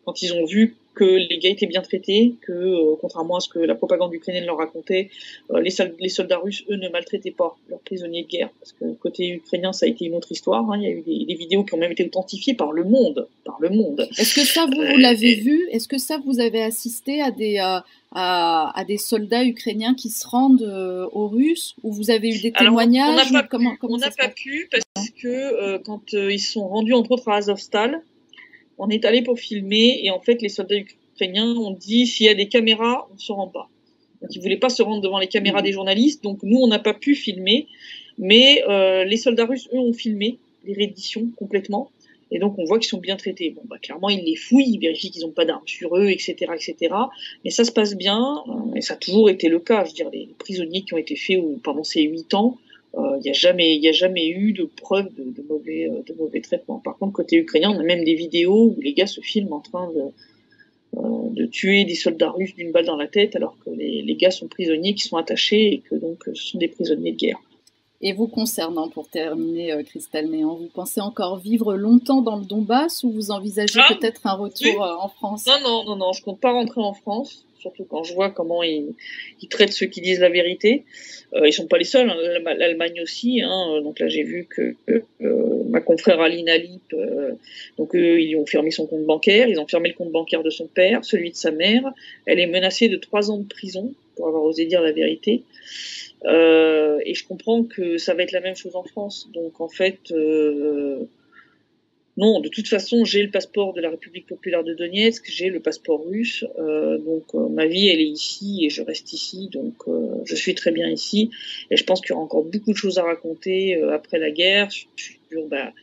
quand ils ont vu que les gars étaient bien traités, que euh, contrairement à ce que la propagande ukrainienne leur racontait, euh, les, soldats russes, eux, ne maltraitaient pas leurs prisonniers de guerre. Parce que côté ukrainien, ça a été une autre histoire. Hein. Il y a eu des, vidéos qui ont même été authentifiées par le monde. Par le monde. Est-ce que ça, vous, l'avez vu? Est-ce que ça, vous avez assisté à des, à, des soldats ukrainiens qui se rendent euh, aux Russes? Ou vous avez eu des témoignages? On n'a pas, pu parce que euh, quand euh, ils sont rendus entre autres à Azovstal, on est allé pour filmer et en fait les soldats ukrainiens ont dit s'il y a des caméras, on ne se rend pas. Donc ils voulaient pas se rendre devant les caméras mmh. des journalistes, donc nous on n'a pas pu filmer, mais les soldats russes eux ont filmé les rééditions complètement. Et donc on voit qu'ils sont bien traités. Bon, bah, clairement, ils les fouillent, ils vérifient qu'ils n'ont pas d'armes sur eux, etc., etc. Mais ça se passe bien, euh, et ça a toujours été le cas. Je veux dire, les prisonniers qui ont été faits pendant ces huit ans, euh, il n'y a jamais, il a jamais eu de preuve de, mauvais, euh, de mauvais traitements. Par contre, côté ukrainien, on a même des vidéos où les gars se filment en train de, de tuer des soldats russes d'une balle dans la tête, alors que les, les gars sont prisonniers qui sont attachés et que donc ce sont des prisonniers de guerre. Et vous concernant, pour terminer, euh, Christelle Néant, vous pensez encore vivre longtemps dans le Donbass ou vous envisagez ah, peut-être un retour euh, en France? Non, non, non, non, je compte pas rentrer en France, surtout quand je vois comment ils, traitent ceux qui disent la vérité. Euh, ils sont pas les seuls, hein, l'Allemagne aussi. Hein, donc là, j'ai vu que euh, ma confrère Aline Alip, donc eux, ils ont fermé son compte bancaire, ils ont fermé le compte bancaire de son père, celui de sa mère. Elle est menacée de trois ans de prison pour avoir osé dire la vérité. Euh, et je comprends que ça va être la même chose en France. Donc en fait, euh, non, de toute façon, j'ai le passeport de la République populaire de Donetsk, j'ai le passeport russe, euh, donc euh, ma vie elle est ici et je reste ici, donc euh, je suis très bien ici. Et je pense qu'il y aura encore beaucoup de choses à raconter après la guerre sur bah,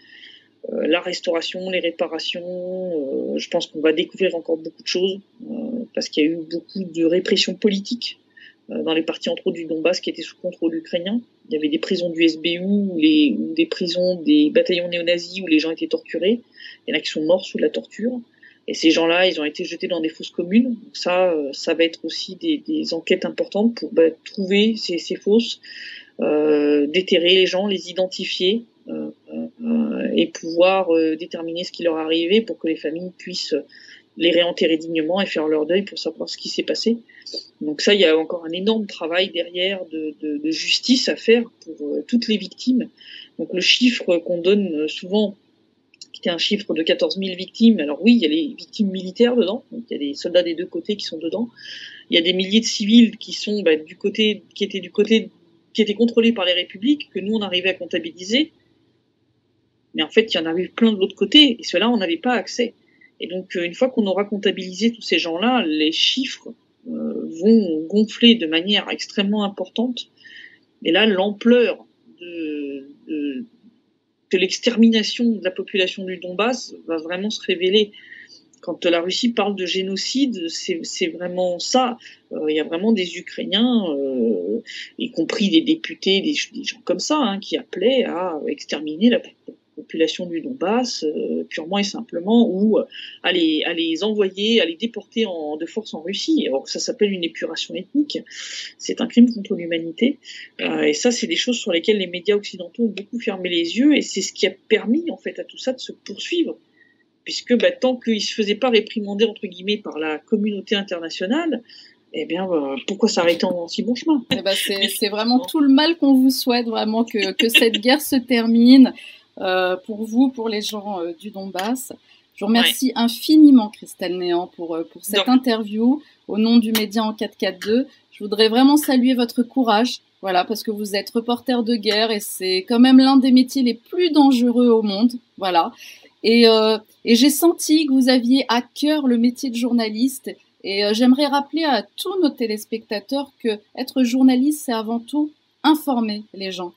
la restauration, les réparations. je pense qu'on va découvrir encore beaucoup de choses parce qu'il y a eu beaucoup de répression politique dans les parties entre autres du Donbass qui étaient sous contrôle ukrainien. Il y avait des prisons du SBU ou, des prisons des bataillons néo-nazis où les gens étaient torturés. Il y en a qui sont morts sous la torture. Et ces gens-là, ils ont été jetés dans des fosses communes. Donc ça, euh, ça va être aussi des, enquêtes importantes pour bah, trouver ces, fosses, euh, déterrer les gens, les identifier euh, euh, et pouvoir euh, déterminer ce qui leur arrivé pour que les familles puissent les réenterrer dignement et faire leur deuil pour savoir ce qui s'est passé. Donc ça, il y a encore un énorme travail derrière de, justice à faire pour euh, toutes les victimes. Donc le chiffre qu'on donne euh, souvent, qui était un chiffre de 14 000 victimes, alors oui, il y a les victimes militaires dedans, il y a des soldats des deux côtés qui sont dedans. Il y a des milliers de civils qui sont bah, du côté, qui étaient du côté, qui étaient contrôlés par les républiques, que nous on arrivait à comptabiliser. Mais en fait, il y en avait plein de l'autre côté, et ceux-là, on n'avait pas accès. Et donc, euh, une fois qu'on aura comptabilisé tous ces gens-là, les chiffres euh, vont gonfler de manière extrêmement importante. Et là, l'ampleur de, l'extermination de la population du Donbass va vraiment se révéler. Quand la Russie parle de génocide, c'est vraiment ça. Euh, il y a vraiment des Ukrainiens, y compris des députés, des, des gens comme ça, hein, qui appelaient à exterminer la population du Donbass, euh, purement et simplement, ou euh, à, les, à les envoyer, à les déporter en, de force en Russie. Alors ça s'appelle une épuration ethnique, c'est un crime contre l'humanité. Euh, et ça, c'est des choses sur lesquelles les médias occidentaux ont beaucoup fermé les yeux, et c'est ce qui a permis en fait à tout ça de se poursuivre. Puisque bah, tant qu'ils ne se faisaient pas réprimander entre guillemets par la communauté internationale, eh bien, euh, pourquoi s'arrêter en si bon chemin? Eh ben, C'est vraiment tout le mal qu'on vous souhaite, vraiment, que, que cette guerre se termine, pour vous, pour les gens euh, du Donbass. Je vous remercie ouais. infiniment, Christelle Néant, pour, euh, pour cette Donc. interview au nom du média en 442. Je voudrais vraiment saluer votre courage, voilà, parce que vous êtes reporter de guerre et c'est quand même l'un des métiers les plus dangereux au monde, voilà. Et, euh, et j'ai senti que vous aviez à cœur le métier de journaliste. Et euh, j'aimerais rappeler à tous nos téléspectateurs que être journaliste, c'est avant tout informer les gens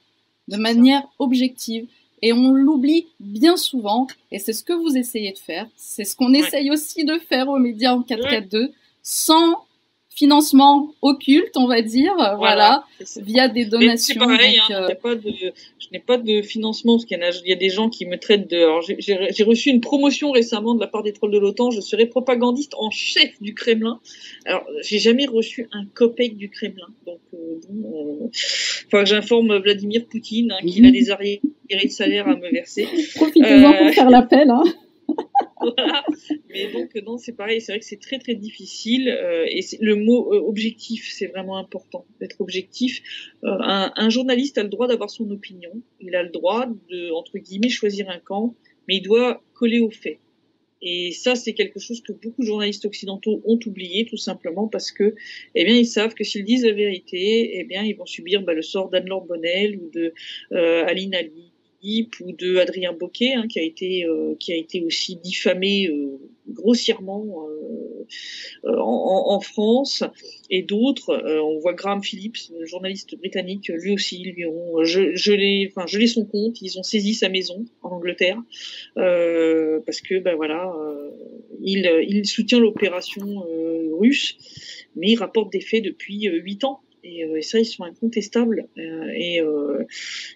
de manière objective. Et on l'oublie bien souvent, et c'est ce que vous essayez de faire, c'est ce qu'on ouais. essaye aussi de faire aux médias en 442, ouais. sans financement occulte, on va dire, voilà, voilà via des donations. C'est pareil, donc, hein, euh... pas de, je n'ai pas de financement parce qu'il y, y, a des gens qui me traitent de. J'ai reçu une promotion récemment de la part des trolls de l'OTAN. Je serai propagandiste en chef du Kremlin. Alors, j'ai jamais reçu un copec du Kremlin. Donc, euh, bon, euh, enfin, j'informe Vladimir Poutine hein, qu'il mmh. a des arriérés de salaire à me verser. Profitez-en pour faire l'appel. Hein. *laughs* Mais donc non, c'est pareil. C'est vrai que c'est très très difficile. Euh, et le mot euh, objectif, c'est vraiment important d'être objectif. Euh, un, un, journaliste a le droit d'avoir son opinion. Il a le droit de entre guillemets choisir un camp, mais il doit coller aux faits. Et ça, c'est quelque chose que beaucoup de journalistes occidentaux ont oublié, tout simplement parce que, eh bien, ils savent que s'ils disent la vérité, eh bien, ils vont subir bah, le sort d'Anne-Laure Bonnel ou de euh, Aline Ali ou de Adrien Boquet, hein, qui a été euh, qui a été aussi diffamé euh, grossièrement euh, en, France, et d'autres. on voit Graham Phillips, journaliste britannique, lui aussi, lui ont gelé, enfin gelé son compte. Ils ont saisi sa maison en Angleterre parce que ben voilà, il soutient l'opération russe, mais il rapporte des faits depuis huit ans. Et, ça, ils sont incontestables. et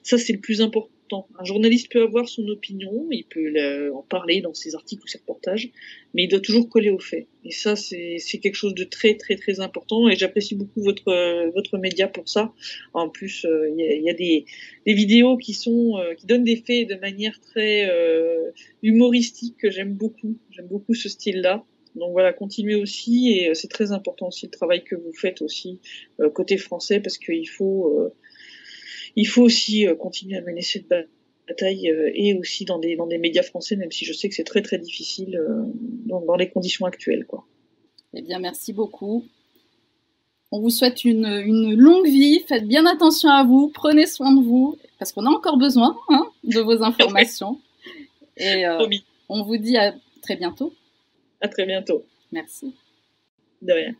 ça, c'est le plus important un journaliste peut avoir son opinion, il peut en parler dans ses articles ou ses reportages, mais il doit toujours coller aux faits. Et ça, c'est quelque chose de très très très important. Et j'apprécie beaucoup votre média pour ça. En plus, euh, il y, a, des, vidéos euh, qui donnent des faits de manière très euh, humoristique que j'aime beaucoup. J'aime beaucoup ce style-là. Donc voilà, continuez aussi et c'est très important aussi le travail que vous faites aussi côté français parce qu'il faut il faut aussi euh, continuer à mener cette bataille euh, et aussi dans des, dans des médias français, même si je sais que c'est très très difficile euh, dans, dans, les conditions actuelles. Quoi. Eh bien, merci beaucoup. On vous souhaite une, une, longue vie. Faites bien attention à vous. Prenez soin de vous parce qu'on a encore besoin hein, de vos *laughs* informations. Et, euh, On vous dit à très bientôt. À très bientôt. Merci. De rien.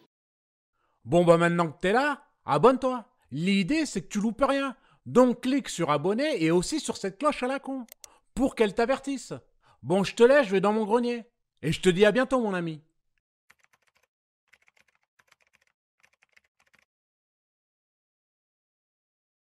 Bon, bah maintenant que t'es là, abonne-toi. L'idée, c'est que tu loupes rien. Donc clique sur abonner et aussi sur cette cloche à la con pour qu'elle t'avertisse. Bon, je te laisse, je vais dans mon grenier. Et je te dis à bientôt, mon ami.